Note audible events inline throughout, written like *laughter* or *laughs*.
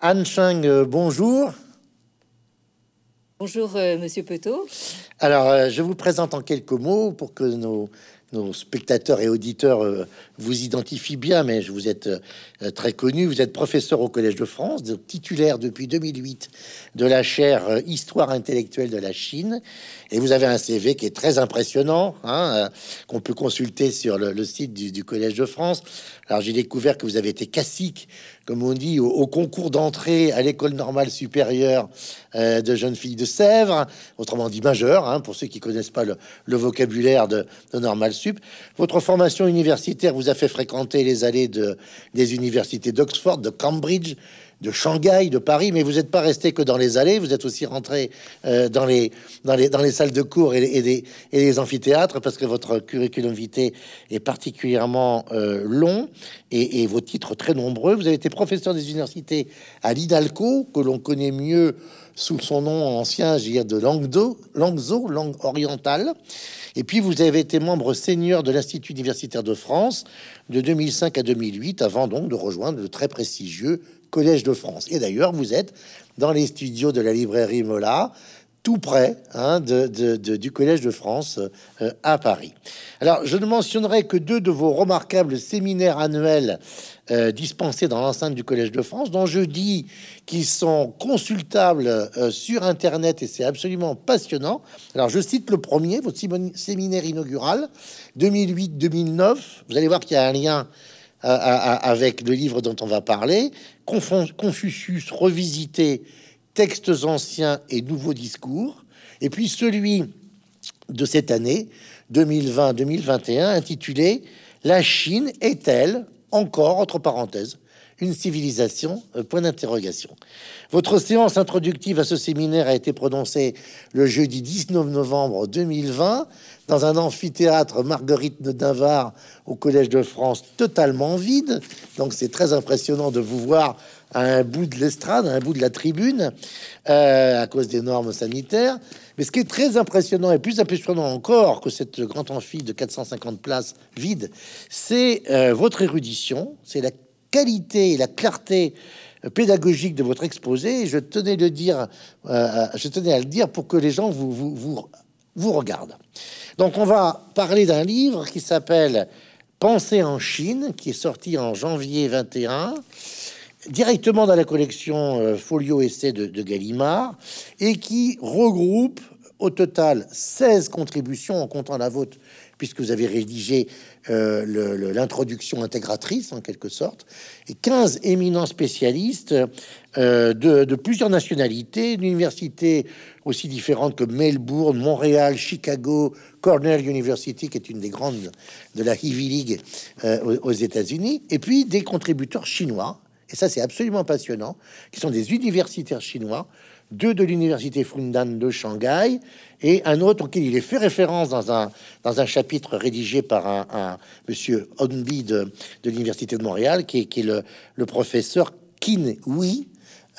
Anne Chang, euh, bonjour. Bonjour, euh, Monsieur Petot. Alors, euh, je vous présente en quelques mots pour que nos, nos spectateurs et auditeurs euh, vous identifient bien, mais je vous êtes très connu. Vous êtes professeur au Collège de France, de- titulaire depuis 2008 de la chaire Histoire intellectuelle de la Chine, et vous avez un CV qui est très impressionnant, hein, qu'on peut consulter sur le, le site du, du Collège de France. Alors, j'ai découvert que vous avez été cacique, comme on dit, au, concours d'entrée à l'école normale supérieure euh, de jeunes filles de Sèvres, autrement dit majeur, hein, pour ceux qui connaissent pas le, vocabulaire de, de sup. Votre formation universitaire vous a fait fréquenter les allées de, des universités d'Oxford, de Cambridge, de Shanghai, de Paris, mais vous n'êtes pas resté que dans les allées, vous êtes aussi rentré euh, dans, les, dans, les, dans les salles de cours et, les- et les, amphithéâtres, parce que votre curriculum vitae est particulièrement euh, long et, vos titres très nombreux. Vous avez été professeur des universités à l'IDALCO, que l'on connaît mieux sous son nom ancien, je de Langdo, Langzo, langue orientale. Et puis, vous avez été membre senior de l'Institut universitaire de France de 2005 à 2008, avant donc de rejoindre le très prestigieux Collège de France. Et d'ailleurs, vous êtes dans les studios de la librairie Mola, tout près hein, de, du Collège de France euh, à Paris. Alors, je ne mentionnerai que deux de vos remarquables séminaires annuels euh, dispensés dans l'enceinte du Collège de France, dont je dis qu'ils sont consultables euh, sur Internet et c'est absolument passionnant. Alors, je cite le premier, votre séminaire inaugural, 2008-2009. Vous allez voir qu'il y a un lien avec le livre dont on va parler, Confucius revisité, textes anciens et nouveaux discours, et puis celui de cette année 2020-2021 intitulé La Chine est-elle encore, entre parenthèses, une civilisation Euh, Point d'interrogation. Votre séance introductive à ce séminaire a été prononcée le jeudi 19 novembre 2020 dans un amphithéâtre Marguerite de Navarre au Collège de France totalement vide. Donc c'est très impressionnant de vous voir à un bout de l'estrade, à un bout de la tribune, euh, à cause des normes sanitaires. Mais ce qui est très impressionnant et plus impressionnant encore que cette grande amphi de 450 places vide, c'est euh, votre érudition, c'est la qualité et la clarté euh, pédagogique de votre exposé. Euh, je tenais à le dire pour que les gens vous regardent. Donc, on va parler d'un livre qui s'appelle Penser en Chine, qui est sorti en janvier 21 directement dans la collection euh, Folio Essai de, de Gallimard et qui regroupe au total 16 contributions en comptant la vôtre, puisque vous avez rédigé euh, l'introduction intégratrice en quelque sorte, et 15 éminents spécialistes euh, de, plusieurs nationalités, d'universités aussi différentes que Melbourne, Montréal, Chicago, Cornell University, qui est une des grandes de la Ivy League euh, aux États-Unis, et puis des contributeurs chinois et ça c'est absolument passionnant, qui sont des universitaires chinois, deux de l'université Fundan de Shanghai et un autre auquel il est fait référence dans un, dans un chapitre rédigé par un, monsieur Onbi de, de l'université de Montréal, qui est, qui est le, le professeur Qin Hui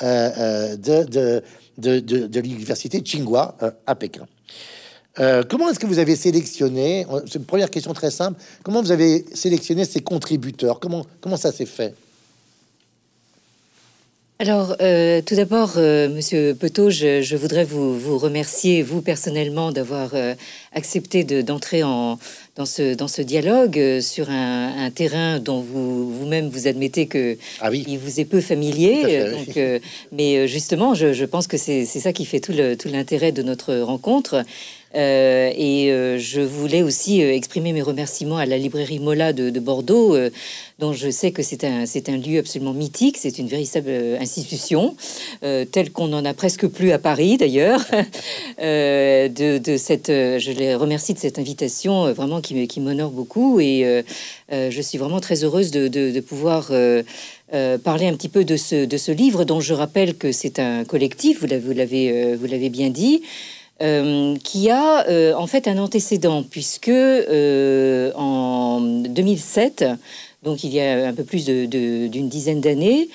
euh, euh, de, de, de, de- l'université Tsinghua euh, à Pékin. Comment est-ce que vous avez sélectionné C'est une première question très simple. Comment vous avez sélectionné ces contributeurs? Comment, comment ça s'est fait? Alors, euh, tout d'abord, euh, Monsieur Petot, je, je voudrais vous, vous remercier, vous personnellement, d'avoir euh, accepté de- d'entrer en dans ce dans ce dialogue euh, sur un, un terrain dont vous vous-même vous admettez que Ah oui. il vous est peu familier. Fait, euh, oui. donc, euh, mais justement, je, je pense que c'est ça qui fait tout le tout l'intérêt de notre rencontre. Euh, et euh, je voulais aussi euh, exprimer mes remerciements à la librairie Mola de, de Bordeaux, dont je sais que c'est un, c'est un lieu absolument mythique, c'est une véritable institution, telle qu'on n'en a presque plus à Paris d'ailleurs. *laughs* De, cette, je les remercie de cette invitation, vraiment qui, qui m'honore beaucoup, et je suis vraiment très heureuse de, pouvoir parler un petit peu de ce, de ce livre, dont je rappelle que c'est un collectif, vous l'avez, vous l'avez, vous l'avez bien dit euh, qui a euh, en fait un antécédent, puisque euh, en 2007, donc il y a un peu plus d'une dizaine d'années,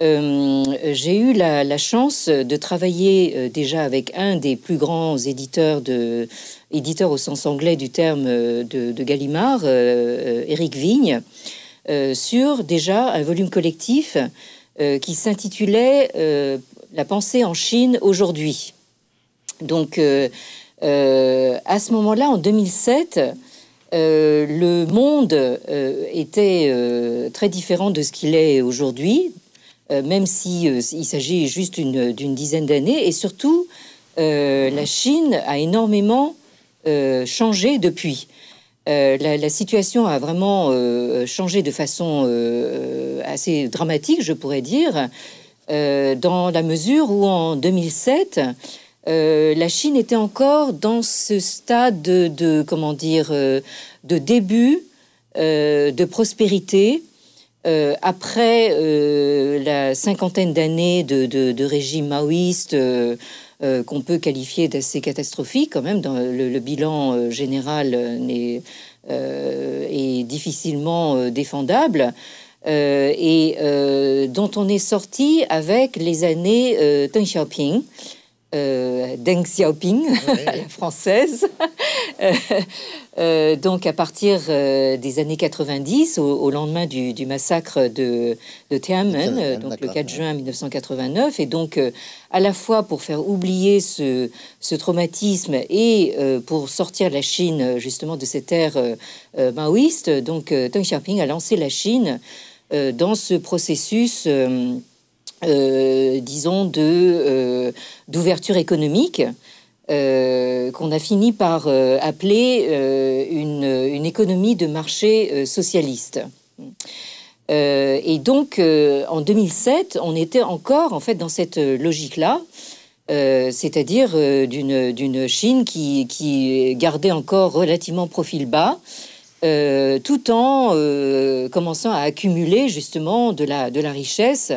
j'ai eu la, chance de travailler déjà avec un des plus grands éditeurs de éditeur au sens anglais du terme de, de Gallimard, Éric Vigne, sur déjà un volume collectif qui s'intitulait La pensée en Chine aujourd'hui. Donc, à ce moment-là, en 2007, le monde était très différent de ce qu'il est aujourd'hui, même si il s'agit juste d'une dizaine d'années, et surtout, la Chine a énormément changé depuis. Euh, la, situation a vraiment euh, changé de façon euh, assez dramatique, je pourrais dire, dans la mesure où en 2007, la Chine était encore dans ce stade de, comment dire, de début de prospérité. après la cinquantaine d'années de, régime maoïste euh, qu'on peut qualifier d'assez catastrophique quand même. Dans le, bilan euh, général euh, est difficilement défendable. et dont on est sorti avec les années Deng Xiaoping, Deng Xiaoping, *laughs* la française, Euh, donc à partir euh, des années 90, au, lendemain du, massacre de, Tiananmen, euh, donc le 4 juin 1989, et donc à la fois pour faire oublier ce, traumatisme et pour sortir la Chine justement de cette ère maoïste, donc Deng Xiaoping a lancé la Chine dans ce processus. Disons de d'ouverture économique euh, qu'on a fini par euh, appeler euh, une, économie de marché socialiste. et donc, en 2007, on était encore en fait dans cette logique-là, c'est-à-dire d'une Chine qui, qui, gardait encore relativement profil bas, tout en commençant à accumuler justement de la, de la richesse,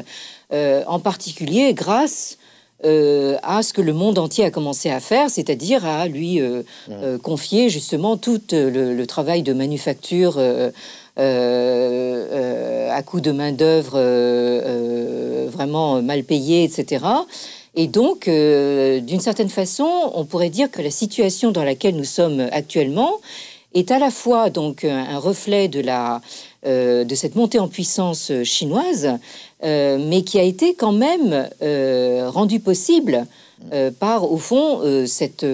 en particulier grâce euh, à ce que le monde entier a commencé à faire, c'est-à-dire à lui euh, euh, confier justement tout le, travail de manufacture à coup de main-d'œuvre vraiment mal payée, etc. Et donc, d'une certaine façon, on pourrait dire que la situation dans laquelle nous sommes actuellement est à la fois donc un reflet de la de cette montée en puissance chinoise, euh, mais qui a été quand même euh, rendu possible euh, par, au fond, cette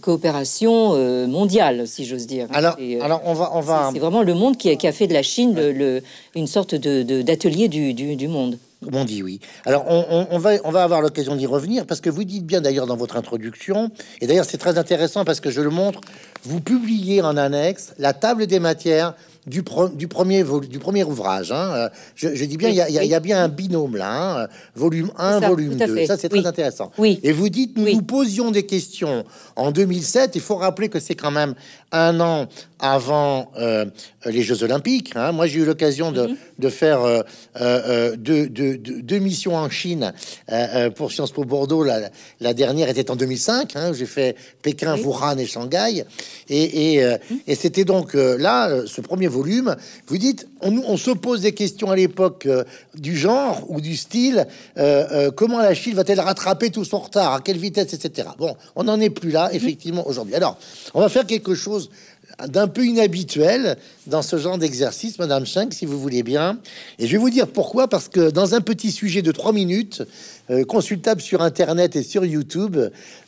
coopération mondiale, si j'ose dire. Alors, alors on va, on va. C'est vraiment le monde qui a, qui a, fait de la Chine le, une sorte de d'atelier du, du, du, monde. Comme on dit, oui. Alors, on, on, va, on va avoir l'occasion d'y revenir parce que vous dites bien d'ailleurs dans votre introduction, et d'ailleurs c'est très intéressant parce que je le montre, vous publiez en annexe la table des matières du, du, premier, du premier ouvrage. Hein. Euh, je, dis bien, il y, a bien un binôme là, hein. volume 1, volume 2. Ça, c'est très intéressant. Oui. Et vous dites, nous nous posions des questions en 2007. Il faut rappeler que c'est quand même un an avant euh, les Jeux Olympiques. Hein. Moi, j'ai eu l'occasion de, mhm. de, faire euh, euh, deux, deux, deux, missions en Chine pour Sciences Po Bordeaux. La, la, dernière était en 2005. Hein. J'ai fait Pékin, Wuhan et Shanghai. Et, et, mhm. et c'était donc là, ce premier volume. Vous dites, on, on se pose des questions à l'époque du genre ou du style. comment la Chine va-t-elle rattraper tout son retard À quelle vitesse, etc. Bon, on n'en est plus là, effectivement, aujourd'hui. Alors, on va faire quelque chose d'un peu inhabituel dans ce genre d'exercice, Madame Schenck, si vous voulez bien. Et je vais vous dire pourquoi, parce que dans un petit sujet de trois minutes, euh, consultable sur Internet et sur YouTube,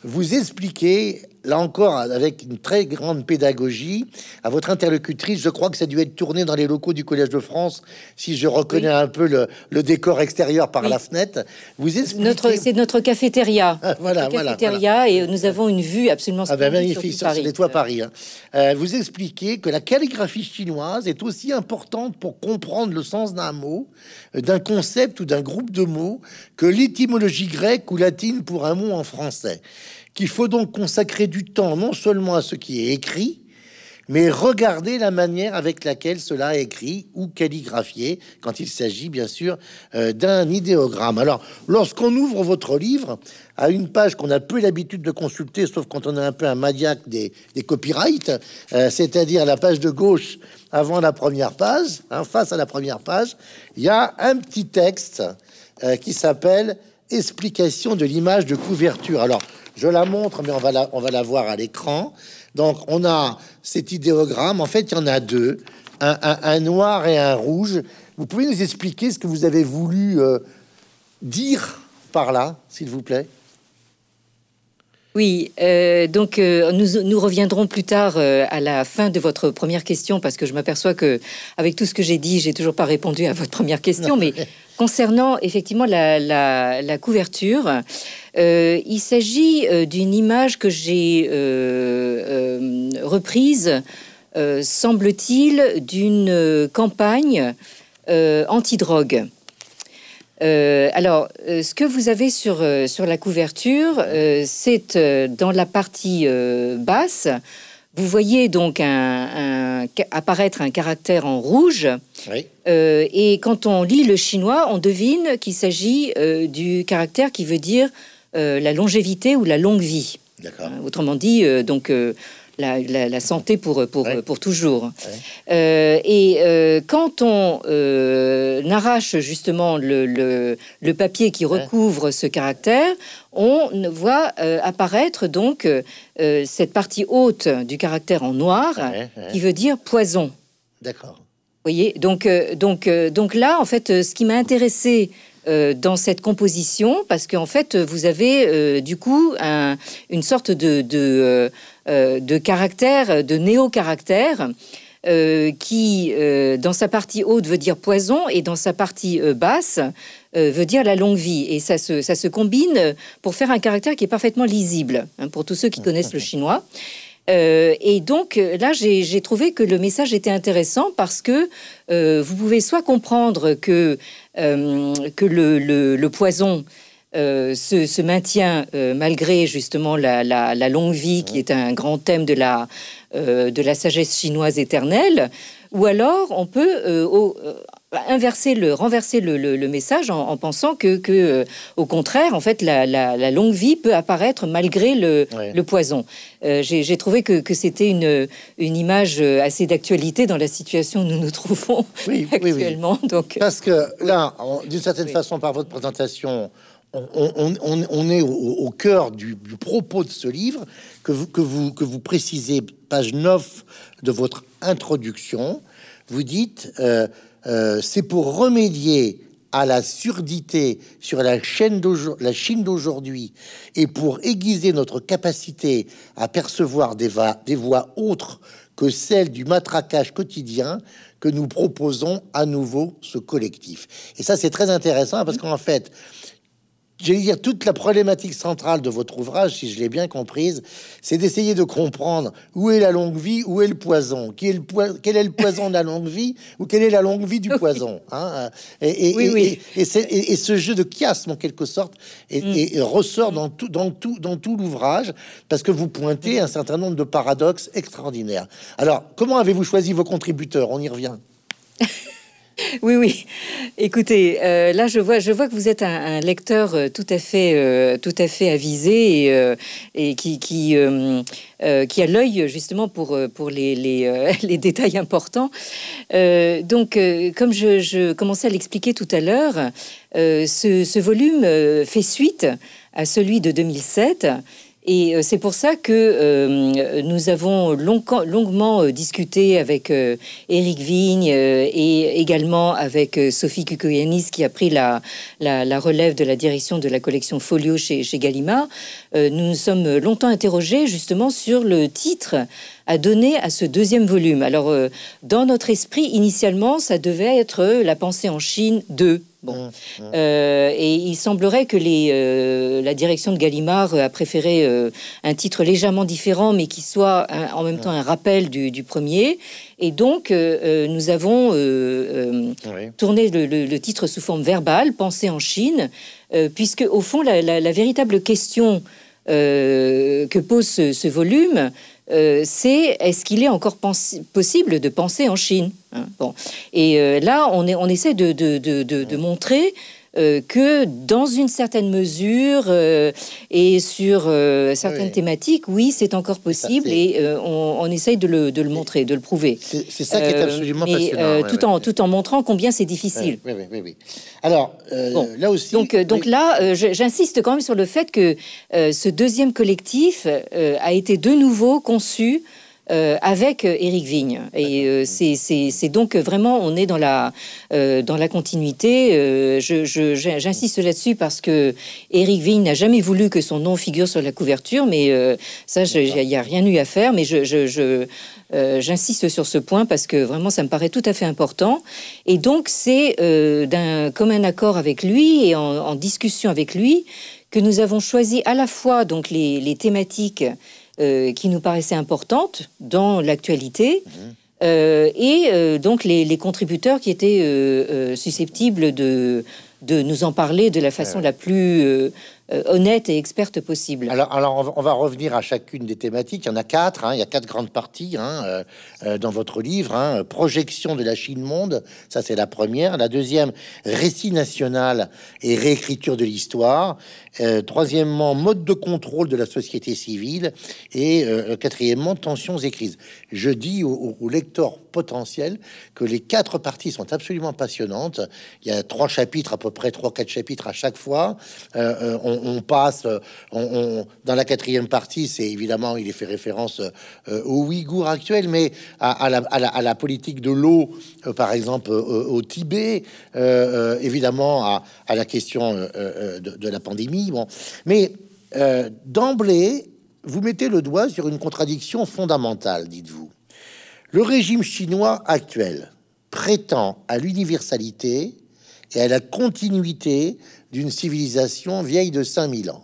vous expliquez là encore, avec une très grande pédagogie, à votre interlocutrice, je crois que ça a dû être tourné dans les locaux du Collège de France, si je reconnais un peu le, décor extérieur par la fenêtre. Vous expliquez... Notre, c'est notre cafétéria. voilà, cafétéria, et nous avons une vue absolument ah ben magnifique sur, les toits Paris. Hein. Euh, vous expliquez que la calligraphie chinoise est aussi importante pour comprendre le sens d'un mot, euh, d'un concept ou d'un groupe de mots que l'étymologie grecque ou latine pour un mot en français qu'il faut donc consacrer du temps non seulement à ce qui est écrit, mais regarder la manière avec laquelle cela est écrit ou calligraphié, quand il s'agit bien sûr euh, d'un idéogramme. Alors, lorsqu'on ouvre votre livre, à une page qu'on a peu l'habitude de consulter, sauf quand on est un peu un maniaque des, copyrights, euh, c'est-à-dire la page de gauche avant la première page, hein, face à la première page, il y a un petit texte euh, qui s'appelle Explication de l'image de couverture. Alors, je la montre, mais on va la, on va la voir à l'écran. Donc, on a cet idéogramme. En fait, il y en a deux, un, noir et un rouge. Vous pouvez nous expliquer ce que vous avez voulu euh, dire par là, s'il vous plaît? Oui, euh, donc euh, nous, nous, reviendrons plus tard euh, à la fin de votre première question parce que je m'aperçois que avec tout ce que j'ai dit, j'ai toujours pas répondu à votre première question. *laughs* Mais concernant effectivement la, couverture, il s'agit d'une image que j'ai reprise, semble-t-il, d'une campagne anti-drogue. Euh, alors, euh, ce que vous avez sur, euh, sur la couverture, c'est dans la partie basse. Vous voyez donc un, apparaître un caractère en rouge. et quand on lit le chinois, on devine qu'il s'agit du caractère qui veut dire la longévité ou la longue vie. autrement dit, donc la, santé pour, pour, pour toujours. Euh, et euh, quand on euh, arrache justement le, le, papier qui recouvre ce caractère, on voit apparaître donc cette partie haute du caractère en noir qui veut dire poison. D'accord. voyez, donc, donc, donc là, en fait, ce qui m'a intéressé dans cette composition, parce qu'en fait, vous avez du coup une sorte de, de de caractère, de néo-caractère. Euh, qui, euh, dans sa partie haute, veut dire poison et dans sa partie basse veut dire la longue vie. Et ça se, ça se combine pour faire un caractère qui est parfaitement lisible, hein, pour tous ceux qui connaissent le *laughs* chinois. et donc là, j'ai trouvé que le message était intéressant parce que vous pouvez soit comprendre que, que le, le poison euh, se, maintient euh, malgré justement la, longue vie qui est un grand thème de la, euh, de la sagesse chinoise éternelle, ou alors on peut inverser le, renverser le, message en, pensant que, au contraire, en fait, la, longue vie peut apparaître malgré le, poison. J'ai trouvé que, c'était une, une image assez d'actualité dans la situation où nous nous trouvons actuellement. Donc, Parce que là, d'une certaine façon, par votre présentation, on, est au, cœur du, propos de ce livre que vous, précisez, page 9 de votre introduction. Vous dites, euh, euh, c'est pour remédier à la surdité sur la, chaîne la Chine d'aujourd'hui et pour aiguiser notre capacité à percevoir des, des voix autres que celles du matraquage quotidien que nous proposons à nouveau ce collectif. Et ça, c'est très intéressant parce qu'en fait, j'allais dire, toute la problématique centrale de votre ouvrage, si je l'ai bien comprise, c'est d'essayer de comprendre où est la longue vie, où est le poison, qui est le quel est le poison de la longue vie, ou quelle est la longue vie du poison. Hein et, et, et, ce jeu de chiasme, en quelque sorte, mm. ressort dans tout, dans tout, dans tout l'ouvrage, parce que vous pointez un certain nombre de paradoxes extraordinaires. Alors, comment avez-vous choisi vos contributeurs? On y revient. *laughs* Oui, oui. Écoutez, euh, là, je vois, que vous êtes un, lecteur euh, tout à fait, euh, tout à fait avisé et, qui, a l'œil justement pour, *laughs* les, détails importants. donc, comme je, commençais à l'expliquer tout à l'heure, ce, ce, volume fait suite à celui de 2007 et euh, c'est pour ça que euh, nous avons longuement euh, discuté avec Eric Vigne et également avec Sophie Kukoyanis qui a pris la, la, relève de la direction de la collection Folio chez, chez Gallimard. nous nous sommes longtemps interrogés justement sur le titre à donner à ce deuxième volume. Alors, dans notre esprit, initialement, ça devait être La pensée en Chine 2. Bon. Mmh, mmh. Euh, et il semblerait que les, euh, la direction de Gallimard a préféré euh, un titre légèrement différent, mais qui soit en même temps un rappel du, premier. Et donc, nous avons tourné le, titre sous forme verbale, Pensée en Chine, puisque au fond, la, véritable question que pose ce volume, euh, c'est est-ce qu'il est encore possible de penser en Chine hein, Bon, et euh, là, on, est, on essaie de, de, de, de montrer euh, que dans une certaine mesure euh, et sur euh, certaines thématiques, oui, c'est encore possible et on, essaye de le, de le, montrer, de le prouver. C'est ça qui est absolument passionnant. tout, en, tout en montrant combien c'est difficile. Oui, oui, oui. Alors, là aussi. Donc, donc là, j'insiste quand même sur le fait que ce deuxième collectif a été de nouveau conçu euh, avec Éric Vigne. Et c'est donc vraiment, on est dans la, dans la continuité. J'insiste là-dessus parce que Éric Vigne n'a jamais voulu que son nom figure sur la couverture, mais ça, il n'y a rien eu à faire. Mais je, je j'insiste sur ce point parce que vraiment, ça me paraît tout à fait important. Et donc, c'est d'un commun accord avec lui et en, en discussion avec lui que nous avons choisi à la fois donc les, thématiques euh, qui nous paraissaient importantes dans l'actualité. Mhm. Euh, et euh, donc les, contributeurs qui étaient susceptibles de, de nous en parler de la façon la plus honnête et experte possible. Alors, alors, on va revenir à chacune des thématiques. Il y en a quatre. Hein. il y a quatre grandes parties hein, dans votre livre. Hein. Projection de la Chine monde, ça c'est la première. La deuxième, récit national et réécriture de l'histoire. Troisièmement, mode de contrôle de la société civile. Et quatrièmement, tensions et crises. Je dis aux, aux lecteurs potentiels que les quatre parties sont absolument passionnantes. Il y a trois chapitres, à peu près trois, quatre chapitres à chaque fois. on, on, passe, euh, dans la quatrième partie, c'est évidemment, il est fait référence euh, aux Ouïghours actuels, mais à, la, politique de l'eau, euh, par exemple, au Tibet, évidemment, à, la question de, la pandémie. Bon, mais d'emblée, vous mettez le doigt sur une contradiction fondamentale, dites-vous. Le régime chinois actuel prétend à l'universalité et à la continuité d'une civilisation vieille de 5000 ans.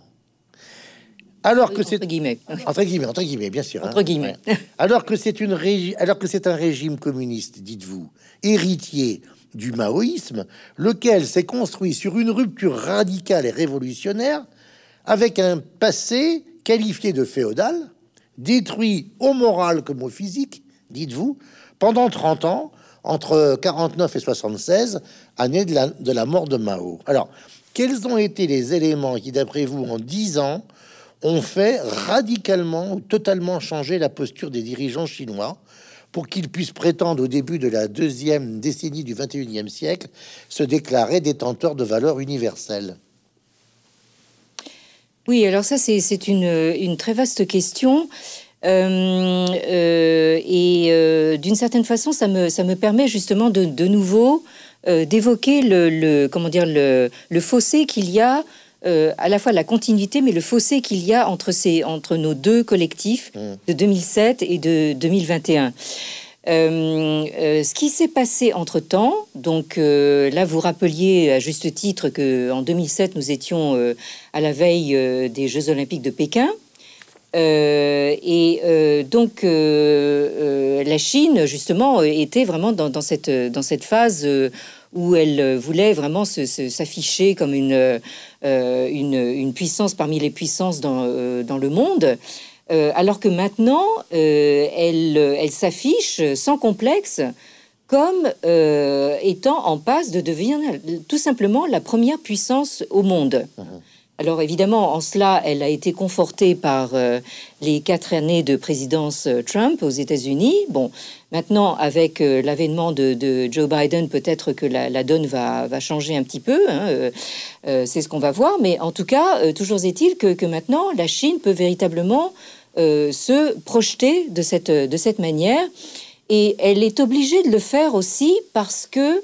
Alors que c'est entre guillemets, entre guillemets, entre guillemets, bien sûr. Hein. Entre guillemets. Alors que c'est une alors que c'est un régime communiste, dites-vous, héritier du maoïsme, lequel s'est construit sur une rupture radicale et révolutionnaire, avec un passé qualifié de féodal, détruit au moral comme au physique, dites-vous, pendant 30 ans, entre 49 et 76, année de la, de la mort de Mao. Alors, quels ont été les éléments qui, d'après vous, en dix ans, ont fait radicalement ou totalement changer la posture des dirigeants chinois? Pour qu'ils puissent prétendre au début de la deuxième décennie du 21e siècle se déclarer détenteurs de valeurs universelles Oui, alors ça c'est une, très vaste question. Euh, euh, et euh, d'une certaine façon, ça me, ça me permet justement de, de nouveau d'évoquer le, comment dire le fossé qu'il y a euh, à la fois la continuité, mais le fossé qu'il y a entre, ces, entre nos deux collectifs mmh. de 2007 et de 2021. Euh, ce qui s'est passé entre temps, donc là vous rappeliez à juste titre que en 2007 nous étions à la veille des Jeux Olympiques de Pékin. et donc la Chine justement était vraiment dans, dans cette, dans cette phase où elle euh, voulait vraiment s'afficher comme euh, une, une, puissance parmi les puissances dans, euh, le monde. alors que maintenant, elle, elle s'affiche sans complexe comme étant en passe de devenir tout simplement la première puissance au monde. Mmh. Alors évidemment, en cela, elle a été confortée par euh, les quatre années de présidence euh, Trump aux États-Unis. Bon, maintenant, avec euh, l'avènement de, Joe Biden, peut-être que la, donne va, changer un petit peu. Hein, c'est ce qu'on va voir. Mais en tout cas, toujours est-il que, maintenant, la Chine peut véritablement se projeter de cette, de cette manière. Et elle est obligée de le faire aussi parce que,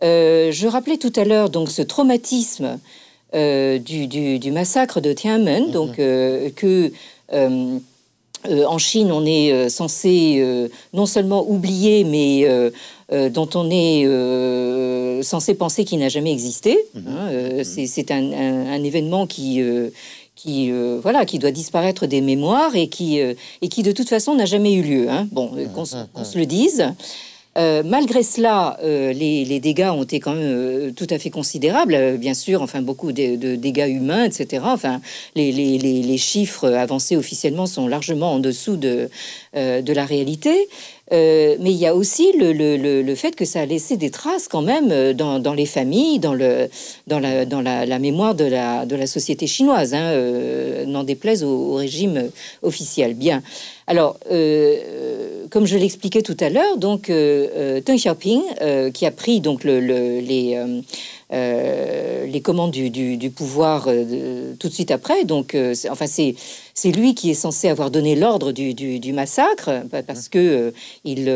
je rappelais tout à l'heure, donc ce traumatisme euh, du, massacre de Tiananmen, mhm. donc euh, que euh, en Chine on est censé non seulement oublier, mais dont on est censé penser qu'il n'a jamais existé. Mhm. Hein, mhm. c'est un, événement qui qui voilà qui doit disparaître des mémoires et qui et qui de toute façon n'a jamais eu lieu. Hein. Bon, qu'on se le dise. Euh, malgré cela, euh, les, dégâts ont été quand même euh, tout à fait considérables, bien sûr, enfin beaucoup de, dégâts humains, etc. Enfin, les, chiffres avancés officiellement sont largement en dessous de, la réalité. mais il y a aussi le, fait que ça a laissé des traces quand même dans, les familles, dans, la, mémoire de la, société chinoise, hein, n'en déplaise au, régime officiel. Bien. Alors, comme je l'expliquais tout à l'heure, donc euh, Deng Xiaoping, euh, qui a pris donc le, les euh, les commandes du, pouvoir tout de suite après. Donc, enfin, c'est c'est lui qui est censé avoir donné l'ordre du, massacre, parce que il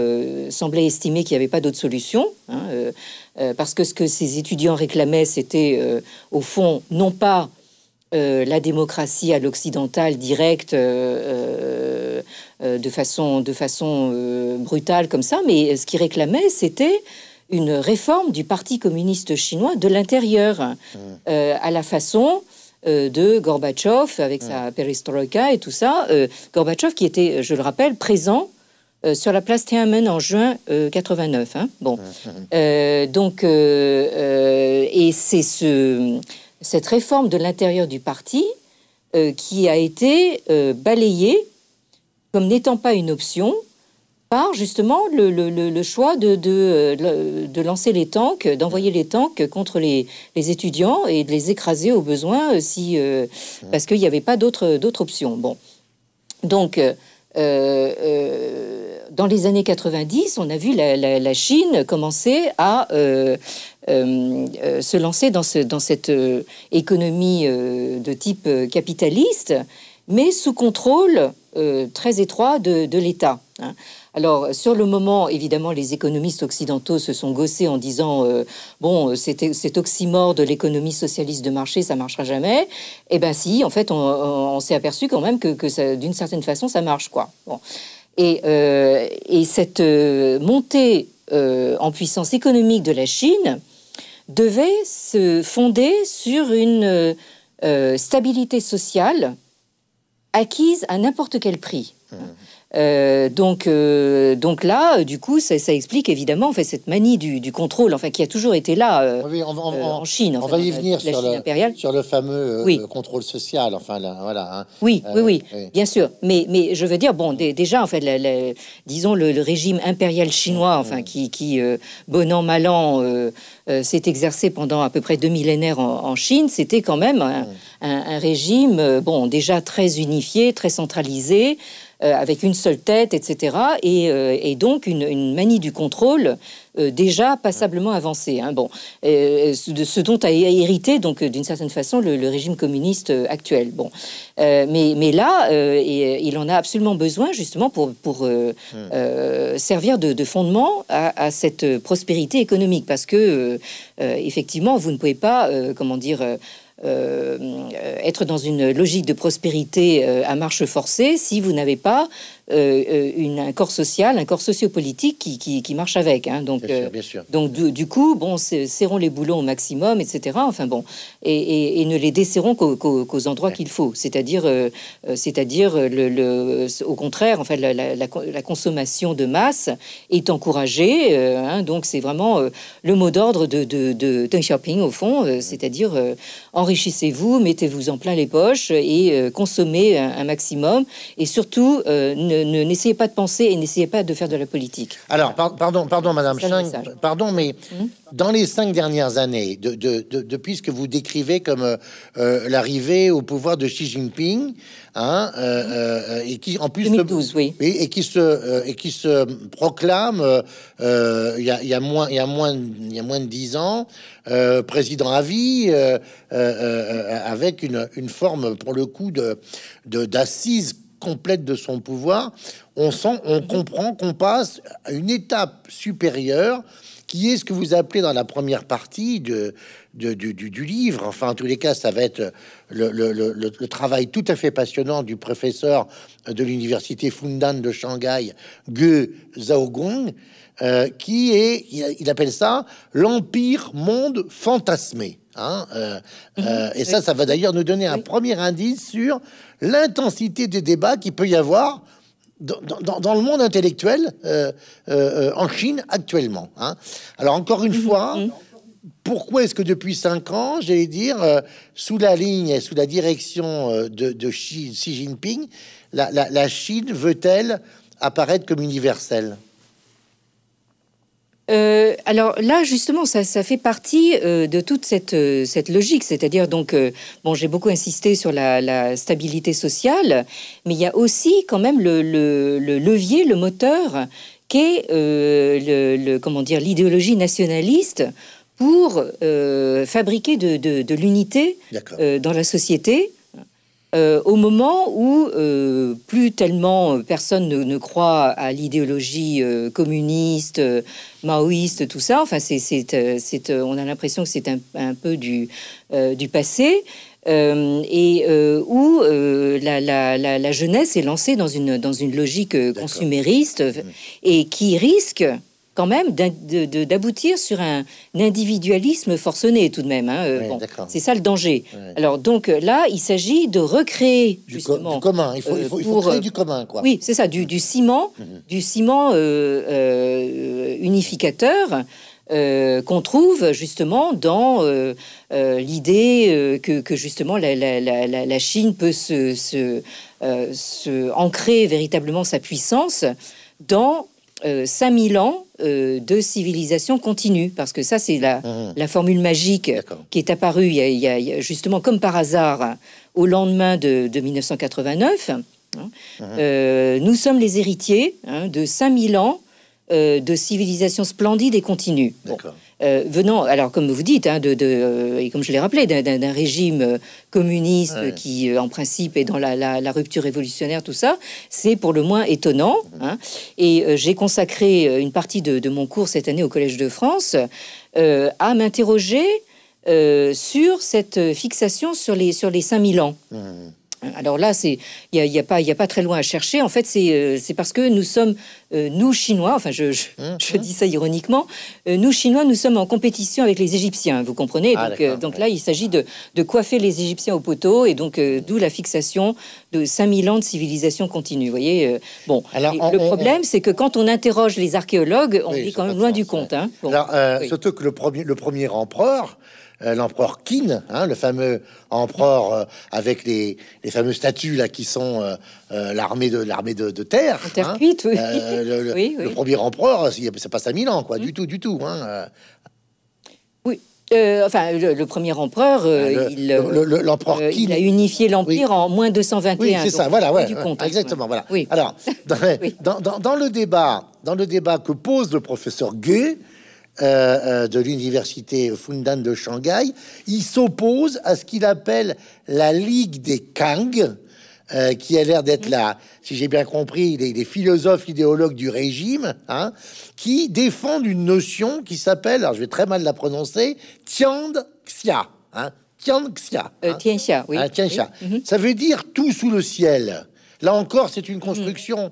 semblait estimer qu'il n'y avait pas d'autre solution. Hein, parce que ce que ces étudiants réclamaient, c'était au fond non pas la démocratie à l'occidental directe de façon, de façon brutale comme ça, mais ce qu'ils réclamaient, c'était une réforme du Parti communiste chinois de l'intérieur, mmh. à la façon euh, de Gorbatchev avec sa perestroïka et tout ça. Euh, Gorbatchev qui était, je le rappelle, présent euh, sur la place Tiananmen en juin 89. Hein. Bon, donc et c'est ce, cette réforme de l'intérieur du parti qui a été balayée comme n'étant pas une option par justement le, choix de, de, lancer les tanks, d'envoyer les tanks contre les, étudiants et de les écraser au besoin euh, si, euh, parce qu'il n'y avait pas d'autre option. Bon. Donc, euh, dans les années 90, on a vu la, Chine commencer à se lancer dans, ce, dans cette économie de type capitaliste, mais sous contrôle très étroit de, l'État. Hein. Alors, sur le moment, évidemment, les économistes occidentaux se sont gossés en disant euh, bon, cet oxymore de l'économie socialiste de marché, ça marchera jamais. Eh ben, si, en fait, on, s'est aperçu quand même que, d'une certaine façon, ça marche, quoi. Et, euh, cette euh, montée en puissance économique de la Chine devait se fonder sur une stabilité sociale acquise à n'importe quel prix. Mmh. Euh, donc, euh, donc là, du coup, ça, explique évidemment en fait, cette manie du, contrôle, enfin, qui a toujours été là euh, en Chine. on va y venir sur, le, sur le fameux contrôle social. Enfin, voilà. Hein. Oui, oui, oui, bien sûr. Mais, mais je veux dire, bon, déjà, en fait, disons le, régime impérial chinois, enfin, qui, qui bon an mal an, s'est exercé pendant à peu près deux millénaires en, Chine. C'était quand même un, un régime, bon, déjà très unifié, très centralisé. Euh, avec une seule tête, etc. Euh, et, donc une, manie du contrôle euh, déjà passablement avancée. Hein. Bon, de ce dont a hérité donc d'une certaine façon le, régime communiste actuel. Bon, mais, mais là, il en a absolument besoin justement pour, pour servir de, fondement à, cette prospérité économique, parce que effectivement, vous ne pouvez pas, comment dire, être dans une logique de prospérité euh, à marche forcée si vous n'avez pas euh, euh, une, un corps social, un corps sociopolitique qui, qui, qui marche avec. Hein. Donc, euh, donc du, coup, bon, serrons les boulons au maximum, etc. Enfin bon, et, et, ne les desserrons qu'aux endroits qu'il faut, c'est-à-dire, c'est-à-dire le, le, au contraire, en fait, la, la, la, consommation de masse est encouragée. Hein. donc c'est vraiment le mot d'ordre de, de, de, shopping au fond, c'est-à-dire enrichissez-vous, mettez-vous en plein les poches et consommez un, un, maximum, et surtout ne n'essayez pas de penser et n'essayez pas de faire de la politique. Alors, pardon, pardon, Madame Cheng, pardon, mais hmm? dans les cinq dernières années, de, depuis ce que vous décrivez comme euh, euh, l'arrivée au pouvoir de Xi Jinping, hein, euh, et qui en plus 2012, oui. et qui se et qui se proclame il y, a, moins il y a moins il y a moins de dix ans président à vie avec une, une forme pour le coup de d'assises complète de son pouvoir, on sent, on comprend qu'on passe à une étape supérieure qui est ce que vous appelez dans la première partie de, du, livre. Enfin, en tous les cas, ça va être le, travail tout à fait passionnant du professeur de l'université Fundan de Shanghai, Ge Zhaogong, euh, qui est, il, appelle ça l'empire monde fantasmé. Hein, euh, mhm. euh, et ça, ça va d'ailleurs nous donner un premier indice sur l'intensité des débats qu'il peut y avoir dans, le monde intellectuel en Chine actuellement. Hein. Alors encore une mhm, fois, mhm. pourquoi est-ce que depuis cinq ans, j'allais dire, sous la ligne, sous la direction de, Xi, Jinping, la Chine veut-elle apparaître comme universelle? Euh, alors là, justement, ça, fait partie euh, de toute cette, euh, cette logique, c'est-à-dire donc, bon, j'ai beaucoup insisté sur la, stabilité sociale, mais il y a aussi quand même le, levier, le moteur, qu'est le, comment dire l'idéologie nationaliste pour fabriquer de, de l'unité dans la société euh, au moment où euh, plus tellement personne ne, croit à l'idéologie euh, communiste, maoïste, tout ça. Enfin, c'est, c'est, on a l'impression que c'est un, peu du, du passé. et où la, la, la, jeunesse est lancée dans une, dans une logique consumériste et qui risque quand même d'aboutir sur un, individualisme forcené tout de même. Hein, euh, c'est ça le danger. Alors donc là, il s'agit de recréer du, justement du commun. Il faut, il faut, euh, créer du commun, quoi. Oui, c'est ça, du, ciment, du ciment mhm. euh, unificateur. qu'on trouve justement dans l'idée que, justement la, la, Chine peut se, se, se, ancrer véritablement sa puissance dans 5000 ans euh, de civilisation continue, parce que ça, c'est la, mmh. la, formule magique qui est apparue il y, a, justement comme par hasard au lendemain de, 1989. Hein. Mmh. Euh, nous sommes les héritiers hein, de 5000 ans euh, de civilisation splendide et continue. Euh, venant, alors comme vous dites, hein, de, euh, et comme je l'ai rappelé, d'un régime euh, communiste qui, en principe, est dans la, rupture révolutionnaire, tout ça, c'est pour le moins étonnant. Hein. Et j'ai consacré une partie de, mon cours cette année au Collège de France à m'interroger sur cette fixation sur les, sur les 5000 ans. Mmh. Alors là, il n'y a, pas il a pas très loin à chercher. En fait, c'est euh, parce que nous sommes euh, nous Chinois. Enfin, je, je, hum. dis ça ironiquement. Euh, nous Chinois, nous sommes en compétition avec les Égyptiens. Vous comprenez? Ah, Donc, donc là, il s'agit de, coiffer les Égyptiens au poteau et donc d'où la fixation de 5000 ans de civilisation continue. Vous voyez Bon. Alors, le problème, c'est que quand on interroge les archéologues, on est quand même loin du compte. Hein. Alors, surtout que le premier le premier empereur euh, l'empereur Qin, hein, le fameux empereur euh, avec les, les fameux statues là qui sont euh, l'armée de l'armée de, terre. Terre hein. cuite, oui. Le, premier empereur, ça mille ans, quoi, du tout, du tout. Hein, oui. enfin, le, premier empereur, il, l'empereur il a unifié l'empire en moins 221. Oui, c'est ça, voilà, ouais, exactement, voilà. Oui. Alors, *laughs* dans, dans, dans, le débat, dans le débat que pose le professeur euh, euh, de l'université Fundan de Shanghai, il s'oppose à ce qu'il appelle la Ligue des Kang, euh, qui a l'air d'être là, si j'ai bien compris, les, philosophes idéologues du régime, hein, qui défendent une notion qui s'appelle, alors je vais très mal la prononcer, Tian Xia. Hein, Tian Xia. Hein, Tianxia, oui. Mhm. Ça veut dire tout sous le ciel. Là encore, c'est une construction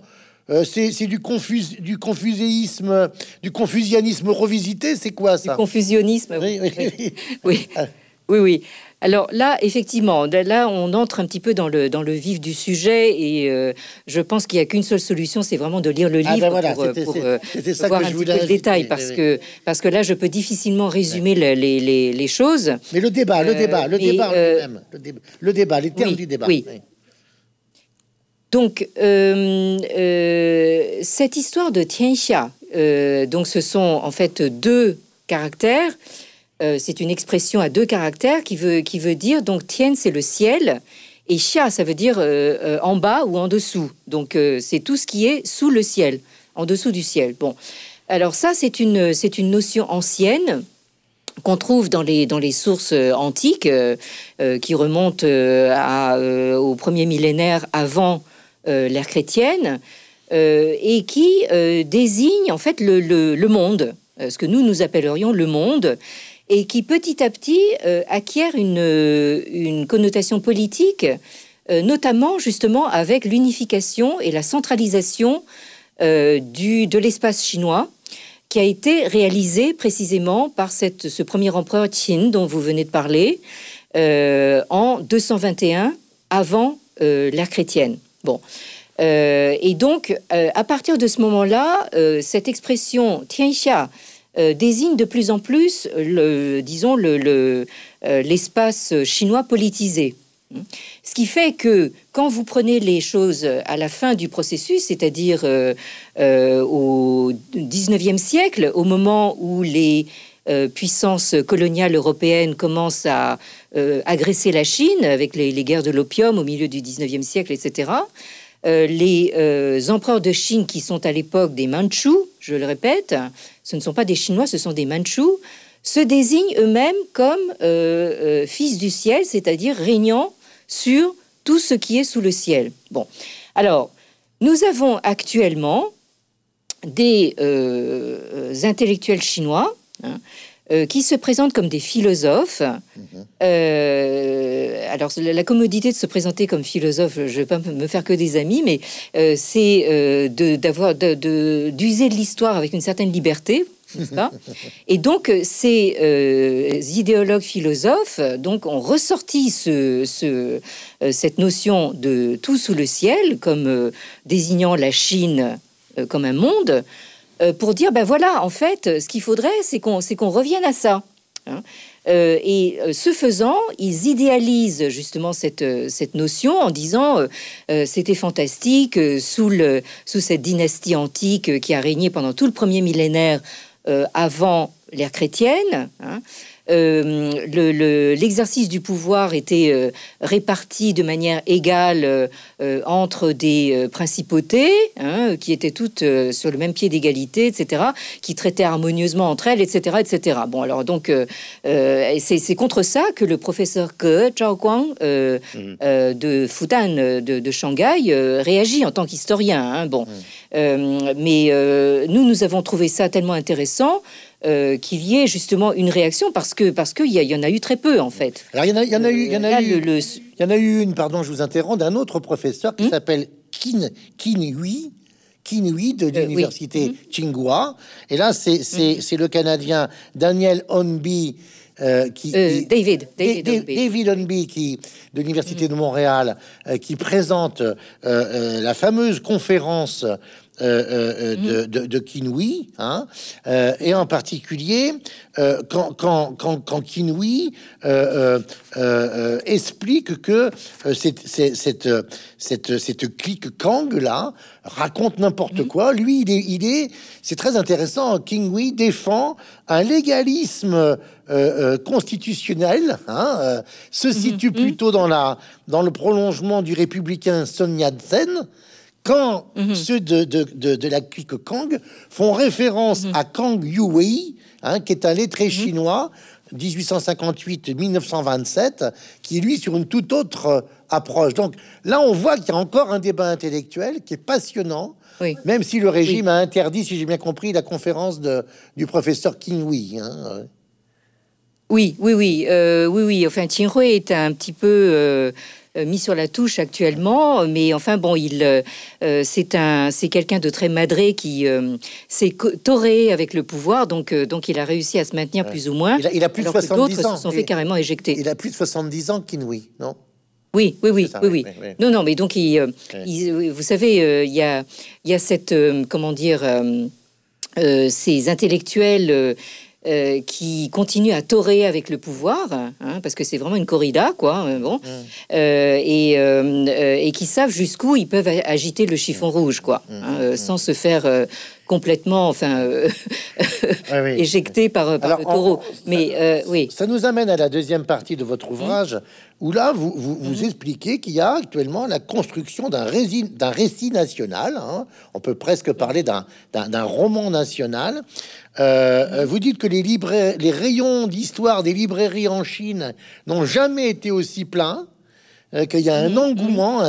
euh, c'est du, confus, du confuséisme, du confusianisme revisité, c'est quoi ça? Du confusionnisme, oui. *laughs* Oui, ah. oui. oui, Alors là, effectivement, là, on entre un petit peu dans le, dans le vif du sujet et euh, je pense qu'il n'y a qu'une seule solution, c'est vraiment de lire le ah, livre ben pour, pour, euh, voir un petit peu le détail parce que, parce que là, je peux difficilement résumer les, les, les, choses. Mais le débat, le débat, le débat, le, débat, les termes du débat. Oui. Donc, euh, euh, cette histoire de Tianxia, euh, donc ce sont en fait deux caractères. c'est une expression à deux caractères qui veut, qui veut dire, donc Tian, c'est le ciel, et Xia, ça veut dire en bas ou en dessous. Donc, c'est tout ce qui est sous le ciel, en dessous du ciel. Bon, alors ça, c'est une, c'est une notion ancienne qu'on trouve dans les, dans les sources antiques qui remontent à, au premier millénaire avant euh, l'ère chrétienne, euh, et qui euh, désigne en fait le, monde, ce que nous nous appellerions le monde, et qui petit à petit acquiert une, une, connotation politique, notamment justement avec l'unification et la centralisation du, de l'espace chinois, qui a été réalisé précisément par cette, ce premier empereur Qin dont vous venez de parler, en 221 avant l'ère chrétienne. Bon. Euh, et donc, euh, à partir de ce moment-là, euh, cette expression tianxia désigne de plus en plus, le, disons, le, l'espace chinois politisé. Ce qui fait que quand vous prenez les choses à la fin du processus, c'est-à-dire au 19e siècle, au moment où les puissances coloniales européennes commencent à agresser la Chine avec les, guerres de l'opium au milieu du 19e siècle, etc., euh, les euh, empereurs de Chine qui sont à l'époque des Mandchous, je le répète, ce ne sont pas des Chinois, ce sont des Mandchous, se désignent eux-mêmes comme euh, fils du ciel, c'est-à-dire régnant sur tout ce qui est sous le ciel. Bon, alors, nous avons actuellement des euh, intellectuels chinois hein, euh, qui se présentent comme des philosophes. Mhm. Euh, alors, la, commodité de se présenter comme philosophe, je ne vais pas me faire que des amis, mais c'est d'avoir d'user de l'histoire avec une certaine liberté *laughs* et donc, ces euh, idéologues philosophes donc, ont ressorti ce, ce, euh, cette notion de tout sous le ciel comme euh, désignant la Chine comme un monde pour dire, ben voilà, en fait, ce qu'il faudrait, c'est qu'on revienne à ça. Hein. et ce faisant, ils idéalisent justement cette, cette notion en disant c'était fantastique sous, le, sous cette dynastie antique qui a régné pendant tout le premier millénaire euh, avant l'ère chrétienne. Hein, euh, l'exercice du pouvoir était euh, réparti de manière égale euh, entre des principautés hein, qui étaient toutes sur le même pied d'égalité, etc., qui traitaient harmonieusement entre elles, etc., etc. Bon, alors donc c'est contre ça que le professeur Ke Zhaoguang mm. de Fudan de, Shanghai réagit en tant qu'historien. Hein, bon, mm. mais nous nous avons trouvé ça tellement intéressant euh, qu'il y ait justement une réaction parce que parce qu'il y, y, en a eu très peu en fait. Alors il y en a, y en a eu, il y en a eu, il y en a eu une, pardon, je vous interromps, d'un autre professeur qui hmm s'appelle Hui. Qin Hui de euh, l'université oui. Tsinghua. Et là, c'est c'est le Canadien Daniel Onby. Euh, qui, David, David, David Onby, qui de l'université de Montréal, qui présente la fameuse conférence euh, euh, euh, de, de, de hein, et en particulier quand, quand, quand, quand explique que cette, cette, cette, cette clique Kang là raconte n'importe mhm. quoi. Lui, il est, il est, c'est très intéressant. Wee défend un légalisme constitutionnel, hein, se mhm. situe mhm. plutôt dans la dans le prolongement du républicain Sun Yat-sen quand mhm. ceux de, de, de, la clique Kang font référence mhm. à Kang Youwei, hein, qui est un lettré mhm. chinois 1858-1927, qui lui sur une toute autre euh, approche. Donc là, on voit qu'il y a encore un débat intellectuel qui est passionnant, même si le régime a interdit, si j'ai bien compris, la conférence de, du professeur Qin Hein. Oui, oui, oui, euh, oui, oui. Enfin, Qin Hui est un petit peu euh, mis sur la touche actuellement, mais enfin bon, il euh, euh, c'est un c'est quelqu'un de très madré qui s'est toré avec le pouvoir, donc donc il a réussi à se maintenir plus ou moins. Il a, plus de 70 ans. se sont fait carrément éjecter. Il a plus de 70 ans, Kinwi, non? Oui, oui, oui, oui, oui, Non, non, mais donc, il, vous savez, il y, a, il y a cette, comment dire, ces intellectuels euh, qui continue à torer avec le pouvoir, hein, parce que c'est vraiment une corrida, quoi. Hein, bon, mm. euh, et, euh, et, qui savent jusqu'où ils peuvent agiter le chiffon rouge, quoi, mm. hein, sans se faire complètement, enfin, *laughs* éjecté par, par le taureau. Mais oui. Ça nous amène à la deuxième partie de votre ouvrage, où là, vous, vous, vous mm-hmm. expliquez qu'il y a actuellement la construction d'un récit, national. on peut presque parler d'un roman national euh, euh, vous dites que les, les rayons d'histoire des librairies en Chine n'ont jamais été aussi pleins, euh, qu'il y a un mm-hmm. engouement.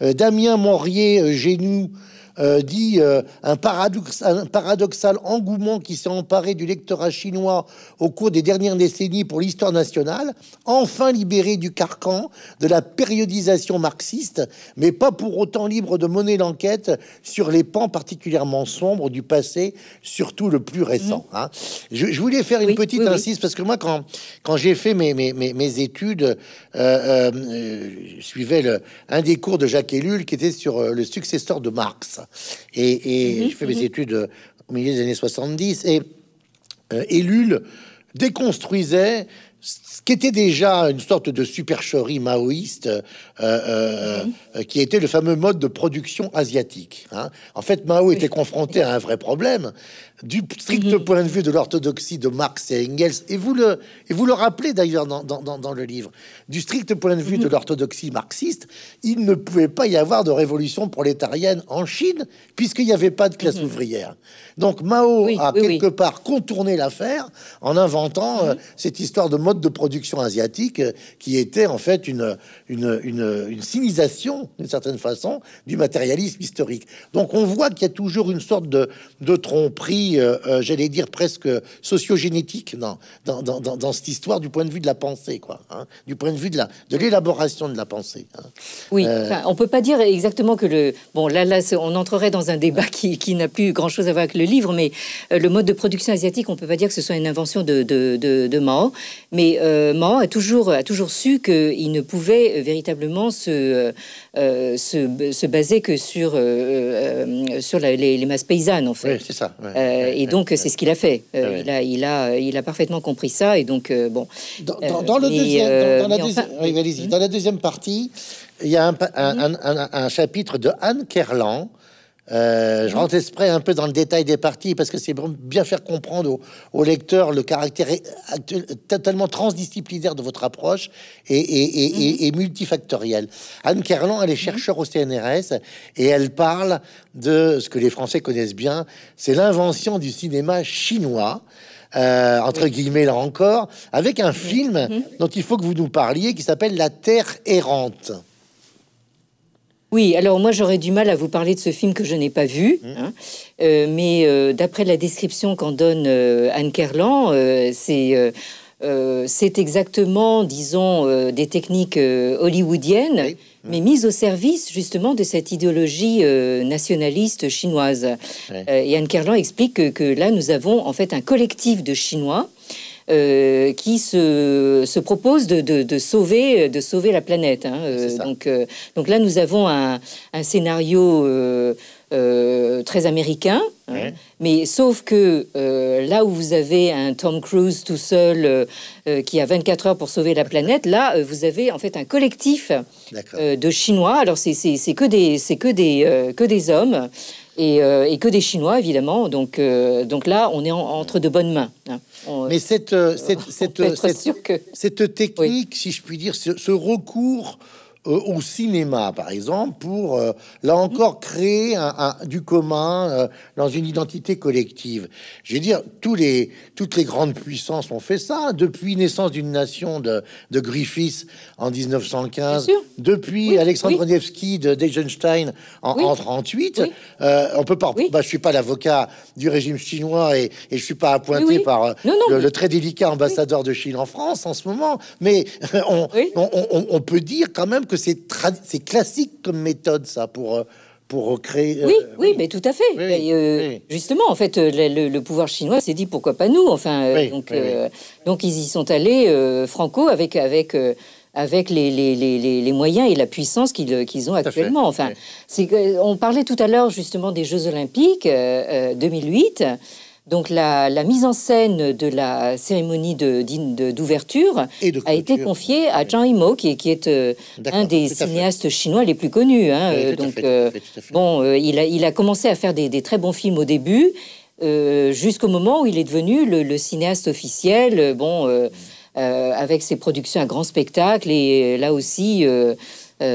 Damien Morier, Génou, euh, dit euh, un, paradoxal, paradoxal engouement qui s'est emparé du lectorat chinois au cours des dernières décennies pour l'histoire nationale, enfin libéré du carcan de la périodisation marxiste, mais pas pour autant libre de mener l'enquête sur les pans particulièrement sombres du passé, surtout le plus récent. Mmh. Hein. Je, voulais faire une petite insiste parce que moi, quand, quand j'ai fait mes, mes, mes, études, euh, je suivais le, un des cours de Jacques Ellul qui était sur le successeur de Marx. Et, et mhm, je fais mes mhm. études au milieu des années 70 et euh, Ellul déconstruisait ce qui était déjà une sorte de supercherie maoïste, euh, euh, mhm. qui était le fameux mode de production asiatique. Hein. En fait, Mao était confronté à un vrai problème, du strict mhm. point de vue de l'orthodoxie de Marx et Engels, et vous le, et vous le rappelez d'ailleurs dans, dans, dans, le livre, du strict point de vue de mhm. l'orthodoxie marxiste, il ne pouvait pas y avoir de révolution prolétarienne en Chine, puisqu'il n'y avait pas de classe mhm. ouvrière. Donc Mao a quelque part contourné l'affaire en inventant euh, cette histoire de mode de production asiatique qui était en fait une, une, une, une cynisation, d'une certaine façon, du matérialisme historique. Donc on voit qu'il y a toujours une sorte de, de tromperie, j'allais dire presque sociogénétique dans, dans, dans, dans, cette histoire du point de vue de la pensée, quoi, hein, du point de vue de la de l'élaboration de la pensée. Hein. Oui, on peut pas dire exactement que le bon là là on entrerait dans un débat qui, qui n'a plus grand chose à voir avec le livre, mais le mode de production asiatique, on peut pas dire que ce soit une invention de, de, de, Mao, mais euh, Mao a toujours, a toujours su qu'il ne pouvait euh, véritablement se, euh, se, se, baser que sur, sur les, masses paysannes, en fait. Oui, c'est ça. Et donc, c'est ce qu'il a fait. il, a, il, a, il a parfaitement compris ça, et donc, bon. Dans, le deuxième, dans, la deuxième, dans la deuxième partie, il y a un, un, un, un chapitre de Anne Kerlan euh, je rentre exprès un peu dans le détail des parties parce que c'est bien faire comprendre au, lecteur le caractère totalement transdisciplinaire de votre approche et, mhm. multifactoriel. Anne Kerlan, elle est mhm. chercheur au CNRS et elle parle de ce que les Français connaissent bien, c'est l'invention du cinéma chinois. Euh, entre guillemets là encore, avec un film mhm. dont il faut que vous nous parliez qui s'appelle La Terre errante. Oui, alors moi j'aurais du mal à vous parler de ce film que je n'ai pas vu, mmh. hein. euh, mais euh, d'après la description qu'en donne euh, Anne Kerlan, c'est c'est exactement, disons, des techniques hollywoodiennes, mais mises au service justement de cette idéologie nationaliste chinoise. et Anne Kerlan explique que, que, là nous avons en fait un collectif de Chinois euh, qui se, se propose de, de, sauver, de sauver la planète. Hein, euh, donc, euh, donc là, nous avons un, un scénario très américain, hein. mais sauf que là où vous avez un Tom Cruise tout seul qui a 24 heures pour sauver la planète, là, vous avez en fait un collectif de Chinois. Alors, c'est que des, que des, que des hommes. Euh, et, que des Chinois, évidemment. Donc, euh, donc là, on est entre de bonnes mains. Hein. Mais cette, euh, cette, *laughs* cette, cette, technique, si je puis dire, ce recours au cinéma, par exemple, pour euh, là encore créer un, du commun euh, dans une identité collective. Je veux dire, tous les, toutes les grandes puissances ont fait ça. Depuis naissance d'une nation de, de Griffiths en 1915, depuis Alexandre Nevsky de d'Eisenstein en, en 38. on peut pas. Bah, je suis pas l'avocat du régime chinois et, et je suis pas appointé par le, très délicat ambassadeur de Chine en France en ce moment, mais *laughs* on, on, on, on peut dire quand même que c'est classique comme méthode, ça, pour, euh, pour créer. Euh, oui, oui, mais tout à fait. Euh, justement, en fait, le, pouvoir chinois s'est dit pourquoi pas nous. Enfin, donc, donc ils y sont allés franco avec avec avec les, les, les, les, moyens et la puissance qu'ils ont actuellement. Enfin, c'est on parlait tout à l'heure justement des Jeux Olympiques 2008. Donc la, mise en scène de la cérémonie d'ouverture de, a été confiée à Zhang Yimou, qui, qui est euh, un des cinéastes chinois les plus connus. Hein, euh, donc euh, bon, il, a, il a commencé à faire des, très bons films au début, jusqu'au moment où il est devenu le, cinéaste officiel. bon, avec ses productions à grand spectacle et là aussi.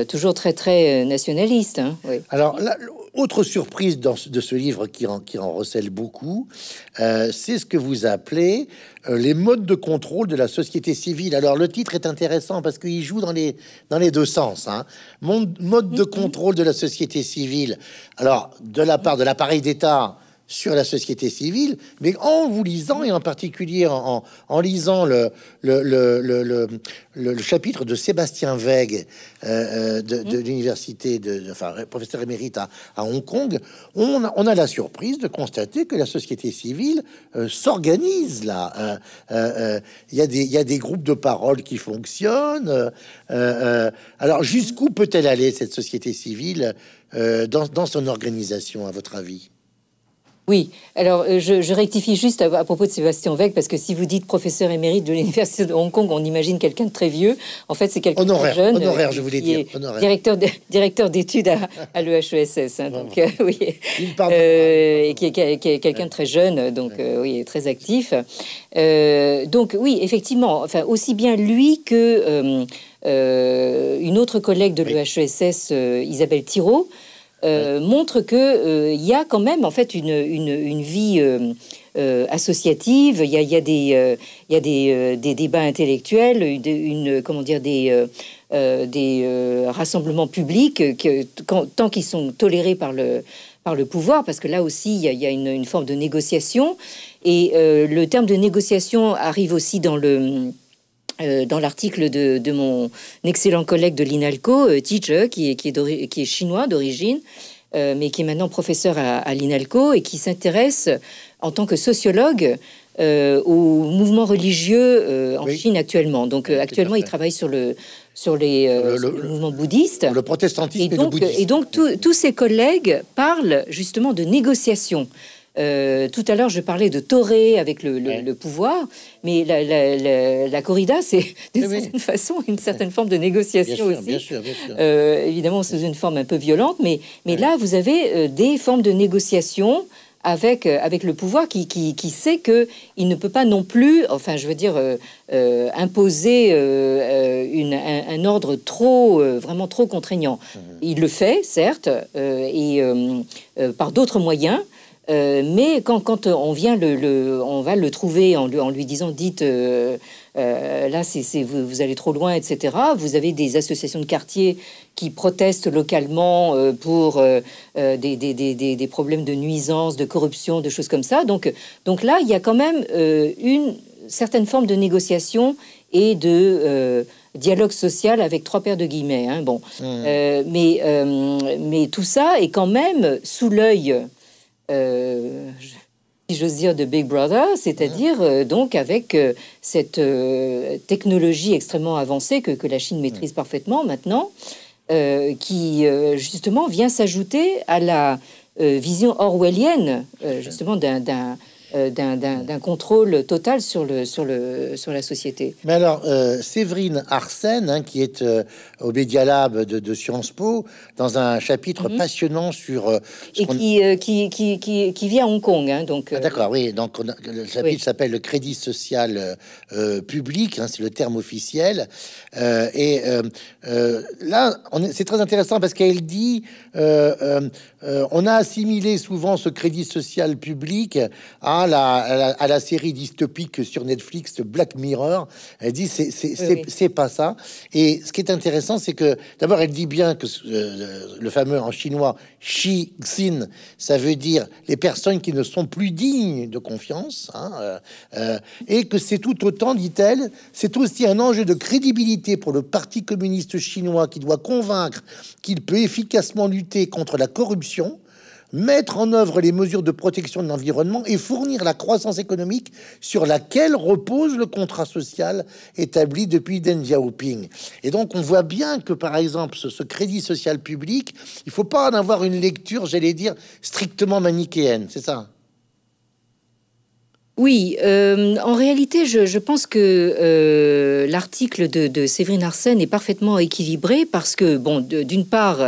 toujours très très nationaliste. Hein, Alors là, autre surprise dans, de ce livre qui en, qui en recèle beaucoup, euh, c'est ce que vous appelez euh, les modes de contrôle de la société civile. Alors le titre est intéressant parce qu'il joue dans les, dans les deux sens. Hein. Mode, mode de contrôle de la société civile. Alors de la part de l'appareil d'État sur la société civile, mais en vous lisant, et en particulier en, en lisant le, le, le, le, chapitre de Sébastien Veig euh, euh, de, de mmh. l'université, de, enfin, professeur émérite à, à Hong Kong, on a, on a, la surprise de constater que la société civile euh, s'organise là. Il y, a des, y a des groupes de parole qui fonctionnent. alors, jusqu'où peut-elle aller, cette société civile, dans, dans son organisation, à votre avis? Oui, alors euh, je, rectifie juste à, propos de Sébastien Veig, parce que si vous dites professeur émérite de l'Université de Hong Kong, on imagine quelqu'un de très vieux. En fait, c'est quelqu'un de jeune. Honoraire, je voulais dire. Directeur, *laughs* directeur d'études à, à l'EHESS. Hein, donc, euh, *laughs* oui. Euh, et qui est, quelqu'un de très jeune, donc oui, très actif. donc, oui, effectivement, enfin, aussi bien lui que une autre collègue de l'EHESS, Isabelle Thiraud, euh, montre que il euh, y a quand même en fait une, une, vie associative. Il y a, y a des, y a des, des, débats intellectuels, une, comment dire, des, des rassemblements publics que, tant qu'ils sont tolérés par le par le pouvoir, parce que là aussi, il y a, une, une, forme de négociation. Et le terme de négociation arrive aussi dans le euh, dans l'article de, de, mon excellent collègue de l'INALCO, euh, qui est, qui est, qui est chinois d'origine, euh, mais qui est maintenant professeur à, l'INALCO et qui s'intéresse en tant que sociologue euh, au mouvement religieux en Chine actuellement. Donc actuellement, il travaille sur le sur les le, mouvements bouddhistes, le protestantisme et, donc, et, donc tous ses collègues parlent justement de négociation. Euh, tout à l'heure, je parlais de torer avec le, pouvoir, mais la, corrida, c'est *laughs* d'une certaine façon une certaine forme de négociation aussi. Euh, évidemment, sous une forme un peu violente, mais, mais là, vous avez euh, des formes de négociation avec, avec le pouvoir qui, qui, sait que il ne peut pas non plus, enfin, je veux dire, imposer une, un, ordre trop, vraiment trop contraignant. Il le fait, certes, et par d'autres moyens. Euh, mais quand, quand, on vient le, on va le trouver en lui, en lui disant dites euh, euh, là c'est vous, vous, allez trop loin etc vous avez des associations de quartier qui protestent localement pour des, des, des, des, problèmes de nuisance de corruption de choses comme ça donc donc là il y a quand même une certaine forme de négociation et de dialogue social avec trois paires de guillemets hein, bon mmh. mais mais tout ça est quand même sous l'œil euh, si j'ose dire, de Big Brother, c'est-à-dire euh, donc avec euh, cette technologie extrêmement avancée que, que, la Chine maîtrise parfaitement maintenant, qui justement vient s'ajouter à la vision orwellienne justement d'un euh, d'un contrôle total sur, le, sur, le, sur la société. Mais alors, euh, Séverine Arsène, hein, qui est euh, au Media Lab de, de, Sciences Po, dans un chapitre mhm. passionnant sur... Et qui, qui, qui, qui, vit à Hong Kong. Hein, donc, ah, D'accord, oui. Donc, le chapitre s'appelle le crédit social public, hein, c'est le terme officiel. et là, c'est très intéressant parce qu'elle dit, on a assimilé souvent ce crédit social public à à la, série dystopique sur Netflix Black Mirror. Elle dit c'est pas ça. Et ce qui est intéressant, c'est que d'abord elle dit bien que euh, le fameux en chinois Xi Xin, ça veut dire les personnes qui ne sont plus dignes de confiance, hein, euh, euh, et que c'est tout autant, dit-elle, c'est aussi un enjeu de crédibilité pour le Parti communiste chinois qui doit convaincre qu'il peut efficacement lutter contre la corruption mettre en œuvre les mesures de protection de l'environnement et fournir la croissance économique sur laquelle repose le contrat social établi depuis Deng Xiaoping. Et donc on voit bien que par exemple ce, crédit social public, il faut pas en avoir une lecture, j'allais dire, strictement manichéenne, c'est ça? Oui, euh, en réalité, je, pense que euh, l'article de, de Séverine Arsène est parfaitement équilibré parce que, bon, d'une part,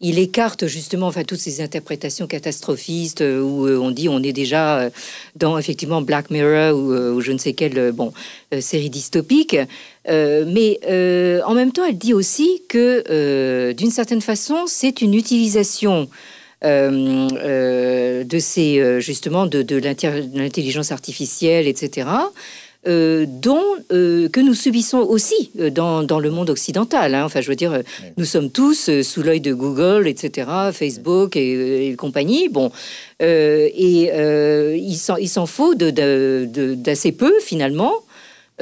il écarte justement enfin, toutes ces interprétations catastrophistes euh, où euh, on dit on est déjà euh, dans effectivement Black Mirror ou, je ne sais quelle bon, série dystopique. mais en même temps, elle dit aussi que d'une certaine façon, c'est une utilisation de ces justement de, de l'intelligence artificielle, etc. Euh, dont euh, que nous subissons aussi euh, dans, dans le monde occidental. Hein. Enfin, je veux dire, nous sommes tous sous l'œil de Google, etc., Facebook et, compagnie. Bon, et il s'en faut d'assez peu finalement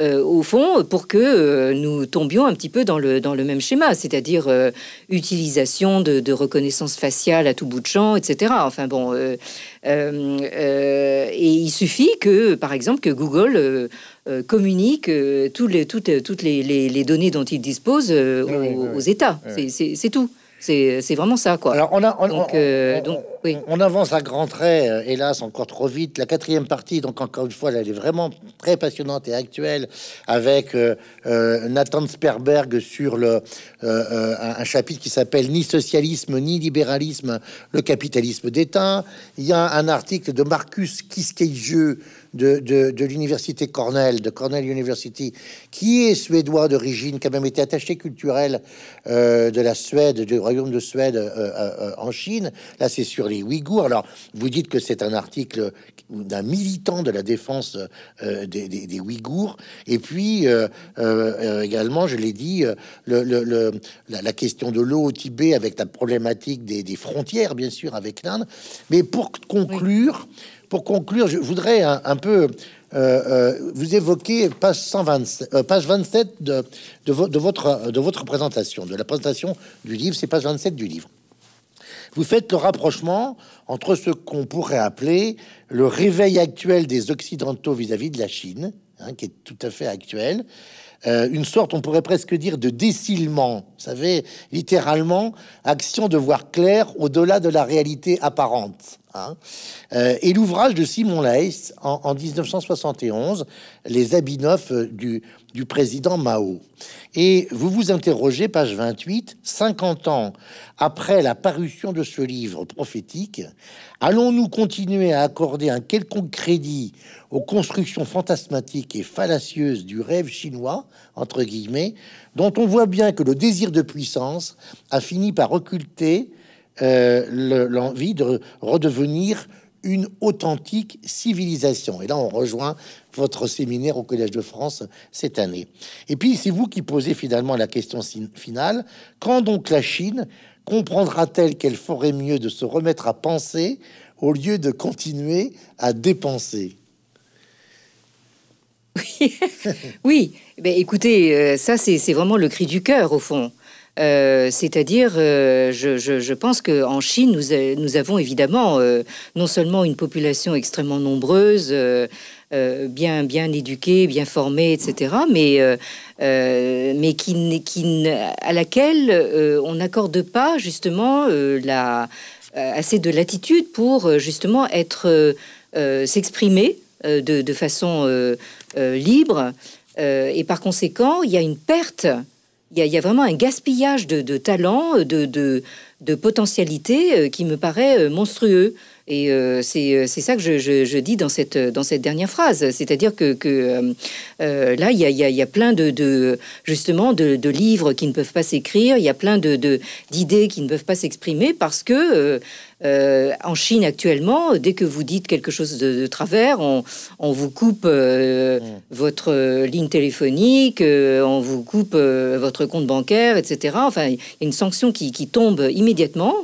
euh, au fond, pour que euh, nous tombions un petit peu dans le, dans le même schéma, c'est-à-dire euh, utilisation de, reconnaissance faciale à tout bout de champ, etc. Enfin bon, et il suffit que, par exemple, que Google communique tous les, toutes, toutes les, les, données dont il dispose aux, États. C'est tout. C'est vraiment ça, quoi. Alors, on, a, on, donc, euh, on, avance à grands traits, euh, hélas, encore trop vite. La quatrième partie, donc encore une fois, elle est vraiment très passionnante et actuelle, avec euh, Nathan Sperberg sur le, un, chapitre qui s'appelle Ni socialisme, ni libéralisme, le capitalisme d'État. Il y a un article de Marcus Kiskejeu de, de, l'université Cornell, de Cornell University, qui est suédois d'origine, qui a même été attaché culturel de la Suède, du royaume de Suède euh, euh, euh, en Chine. Là, c'est sur les Ouïghours. Alors, vous dites que c'est un article d'un militant de la défense euh, des, des, Ouïghours. Et puis, euh, euh, également, je l'ai dit, la, question de l'eau au Tibet avec la problématique des, frontières, bien sûr, avec l'Inde. Mais pour conclure, pour conclure, je voudrais un, peu... vous évoquer page 127, page 27 de, de, de, votre, de votre présentation, de la présentation du livre, c'est page 27 du livre. Vous faites le rapprochement entre ce qu'on pourrait appeler le réveil actuel des Occidentaux vis-à-vis de la Chine, hein, qui est tout à fait actuel, euh, une sorte, on pourrait presque dire, de décilement, vous savez, littéralement, action de voir clair au-delà de la réalité apparente. Hein. Euh, et l'ouvrage de Simon Leys en, 1971, Les habits neufs euh, du, président Mao. Et vous vous interrogez, page 28, 50 ans après la parution de ce livre prophétique, allons-nous continuer à accorder un quelconque crédit aux constructions fantasmatiques et fallacieuses du rêve chinois, entre guillemets, dont on voit bien que le désir de puissance a fini par occulter euh, l'envie de redevenir une authentique civilisation. Et là, on rejoint votre séminaire au Collège de France cette année. Et puis, c'est vous qui posez finalement la question finale. Quand donc la Chine comprendra-t-elle qu'elle ferait mieux de se remettre à penser au lieu de continuer à dépenser? Oui, *laughs* ben, écoutez, euh, ça c'est vraiment le cri du cœur au fond. Euh, c'est-à-dire, euh, je, pense qu'en Chine, nous, nous, avons évidemment euh, non seulement une population extrêmement nombreuse, bien, éduquée, bien formée, etc., mais, à laquelle on n'accorde pas justement assez de latitude pour justement être s'exprimer de, de, façon libre. et par conséquent, il y a une perte il y, a vraiment un gaspillage de, de, de, de potentialité euh, qui me paraît euh, monstrueux. Et euh, c'est ça que je, dis dans cette, dans cette dernière phrase. C'est-à-dire que, là, il y a, y a, plein de, justement de, livres qui ne peuvent pas s'écrire, il y a plein de d'idées qui ne peuvent pas s'exprimer parce que euh, en Chine actuellement, dès que vous dites quelque chose de, travers, on, vous coupe euh, mm. votre ligne téléphonique, euh, on vous coupe votre compte bancaire, etc. Enfin, il y a une sanction qui, tombe immédiatement.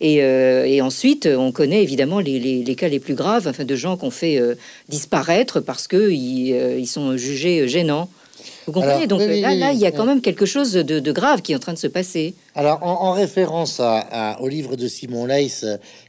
Et, ensuite, on connaît évidemment les, cas les plus graves, enfin, de gens qu'on fait disparaître parce que ils sont jugés gênants. Vous comprenez Donc là, là, il y a quand même quelque chose de, grave qui est en train de se passer. Alors, en, référence au livre de Simon Leys,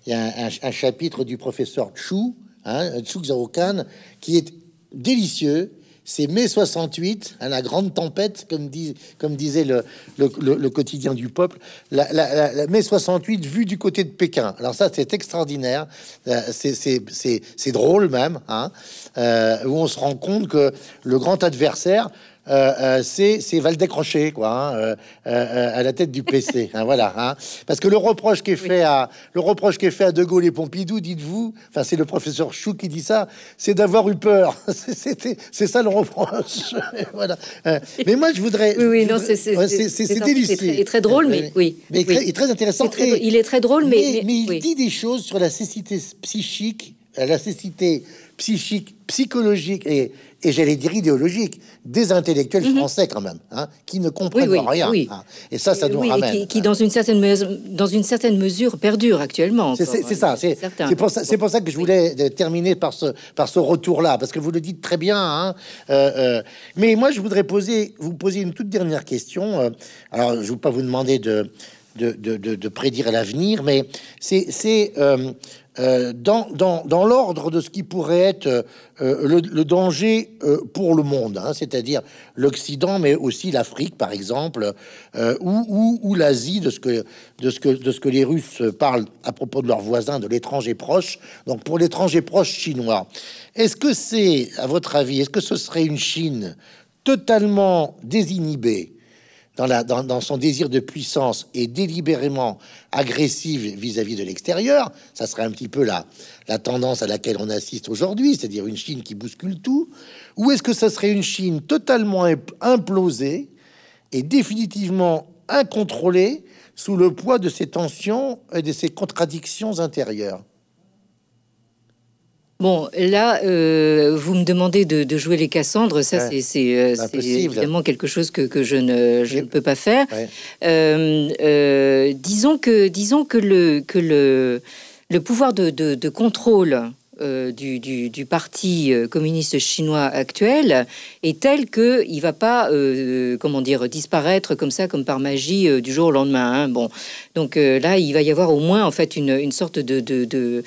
il y a un, chapitre du professeur Chu, hein, Chu Xiaokan, qui est délicieux. C'est mai 68, hein, la grande tempête, comme, dit, comme disait le, le, quotidien du peuple. La, mai 68 vue du côté de Pékin. Alors ça, c'est extraordinaire. Euh, c'est drôle même, hein, euh, où on se rend compte que le grand adversaire, euh, euh, c'est c'est Valdec Rocher, quoi, hein, euh, à la tête du PC. Hein, *laughs* voilà, hein. parce que le reproche qui est fait à le reproche qui est fait à De Gaulle et Pompidou, dites-vous, enfin c'est le professeur Chou qui dit ça, c'est d'avoir eu peur. *laughs* c'est ça le reproche. *laughs* voilà. mais moi je voudrais. Oui, oui non, c'est c'est délicieux. très drôle, mais oui. Mais oui. Très, très intéressant. Très, il est très drôle, mais mais, il dit des choses sur la cécité psychique, la cécité psychique, psychologique et et j'allais dire idéologique, des intellectuels mhm. français quand même, hein, qui ne comprennent rien. Hein. Et ça, ça nous ramène. Qui, dans, une certaine mesure, dans une certaine mesure, perdure actuellement. C'est ça. C'est pour ça, pour ça que je voulais euh, terminer par ce, par ce retour-là, parce que vous le dites très bien. Hein, euh, euh, mais moi, je voudrais poser, vous poser une toute dernière question. alors, je ne veux pas vous demander de, de, prédire l'avenir, mais c'est euh, dans, dans, l'ordre de ce qui pourrait être euh, le, danger euh, pour le monde, hein, c'est-à-dire l'Occident, mais aussi l'Afrique, par exemple, ou, l'Asie, de, de ce que les Russes parlent à propos de leurs voisins, de l'étranger proche. Donc pour l'étranger proche chinois, est-ce que c'est, à votre avis, est-ce que ce serait une Chine totalement désinhibée dans, son désir de puissance et délibérément agressive vis-à-vis de l'extérieur, ça serait un petit peu la, la tendance à laquelle on assiste aujourd'hui, c'est-à-dire une Chine qui bouscule tout, ou est-ce que ça serait une Chine totalement implosée et définitivement incontrôlée sous le poids de ces tensions et de ces contradictions intérieures? Bon, là, euh, vous me demandez de, jouer les Cassandres. Ça, c'est euh, évidemment quelque chose que, je, ne, je ne peux pas faire. Euh, disons que, disons que le, que le, le pouvoir de, de contrôle du, du, Parti communiste chinois actuel est tel que il va pas, euh, comment dire, disparaître comme ça, comme par magie du jour au lendemain. Hein. Bon, donc là, il va y avoir au moins en fait une, une sorte de, de, de,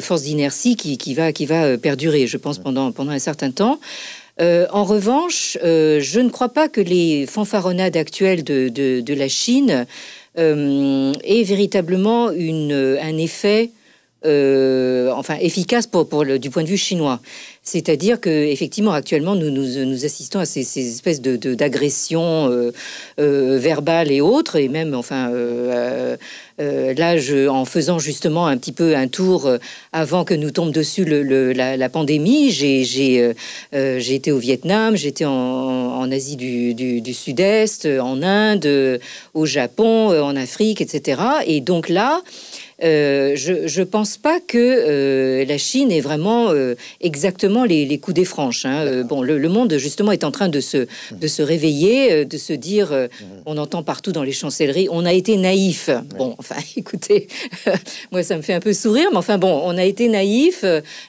force d'inertie qui, qui, va, qui va perdurer, je pense, pendant, pendant un certain temps. en revanche, je ne crois pas que les fanfaronnades actuelles de, de, de la Chine aient véritablement une, un effet euh, enfin efficace pour, pour le, du point de vue chinois. C'est-à-dire que effectivement actuellement nous, assistons à ces, espèces de d'agressions euh, euh, verbales et autres. Et même enfin là je, en faisant justement un petit peu un tour avant que nous tombe dessus la, pandémie j'ai été au Vietnam j'étais en, en, Asie du Sud-Est en Inde au Japon en Afrique etc et donc là euh, je ne pense pas que euh, la Chine ait vraiment euh, exactement les, coups des franches. Hein. bon, le, monde justement est en train de se, de se réveiller, de se dire, on entend partout dans les chancelleries, on a été naïf. Bon, enfin, *laughs* écoutez, *laughs* moi ça me fait un peu sourire, mais enfin bon, on a été naïf.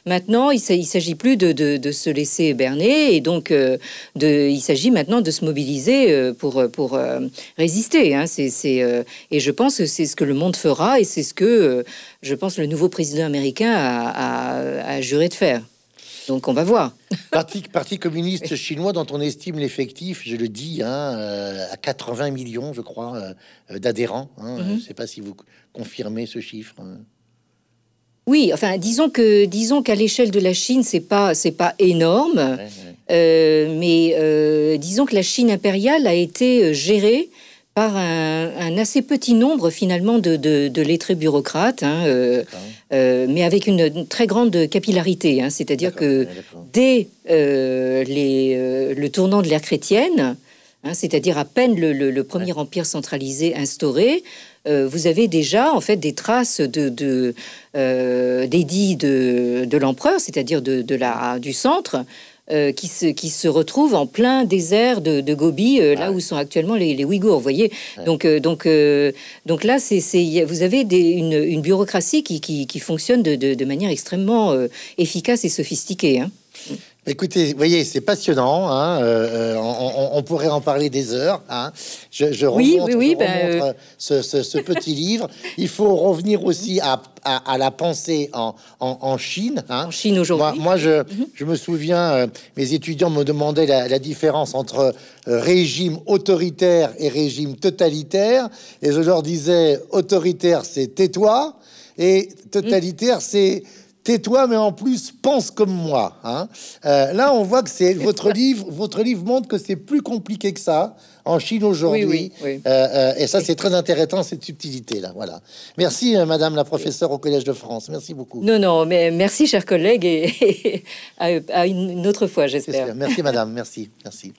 maintenant, il ne s'agit plus de, de, se laisser berner, et donc de, il s'agit maintenant de se mobiliser pour, pour résister. Hein. Et je pense que c'est ce que le monde fera, et c'est ce que euh, je pense, le nouveau président américain a, juré de faire. Donc on va voir. *laughs* Parti, Parti communiste chinois dont on estime l'effectif, je le dis, hein, euh, à 80 millions, je crois, euh, d'adhérents. Hein. Mhm. Je ne sais pas si vous confirmez ce chiffre. Hein. Oui, enfin, disons que disons qu'à l'échelle de la Chine, c'est pas c'est pas énorme, mais disons que la Chine impériale a été gérée par un, assez petit nombre finalement de, de, lettrés bureaucrates, hein, euh, euh, mais avec une, très grande capillarité. Hein. C'est-à-dire que dès euh, les, le tournant de l'ère chrétienne, hein, c'est-à-dire à peine le, premier empire centralisé instauré, vous avez déjà en fait des traces de, de d'édits de, l'empereur, c'est-à-dire de la du centre, euh, qui, se, qui se retrouvent en plein désert de, de Gobi, euh, là où sont actuellement les, les Ouïghours. Vous voyez, donc, euh, donc, donc là, c'est, vous avez des, une, une, bureaucratie qui, qui, qui fonctionne de, de, de, manière extrêmement efficace et sophistiquée. Hein. Écoutez, voyez, c'est passionnant. Hein, euh, euh, on, pourrait en parler des heures. Hein. Je, je oui, remonte, oui, ben, euh, ce, petit livre. Il faut revenir aussi à, la pensée en, Chine. Hein. En Chine aujourd'hui. Moi, je, mhm. je, me souviens, mes étudiants me demandaient la, différence entre régime autoritaire et régime totalitaire. Et je leur disais, autoritaire, c'est tais-toi. Et totalitaire, c'est tais-toi, mais en plus pense comme moi. Hein. Euh, là, on voit que c'est votre *laughs* livre. Votre livre montre que c'est plus compliqué que ça en Chine aujourd'hui. Euh, euh, et ça, c'est très intéressant cette subtilité là. Voilà. Merci, Madame la professeure au Collège de France. Merci beaucoup. Non, non, mais merci, chers collègues, et, *laughs* à, une autre fois, j'espère. Merci, Madame. Merci, merci.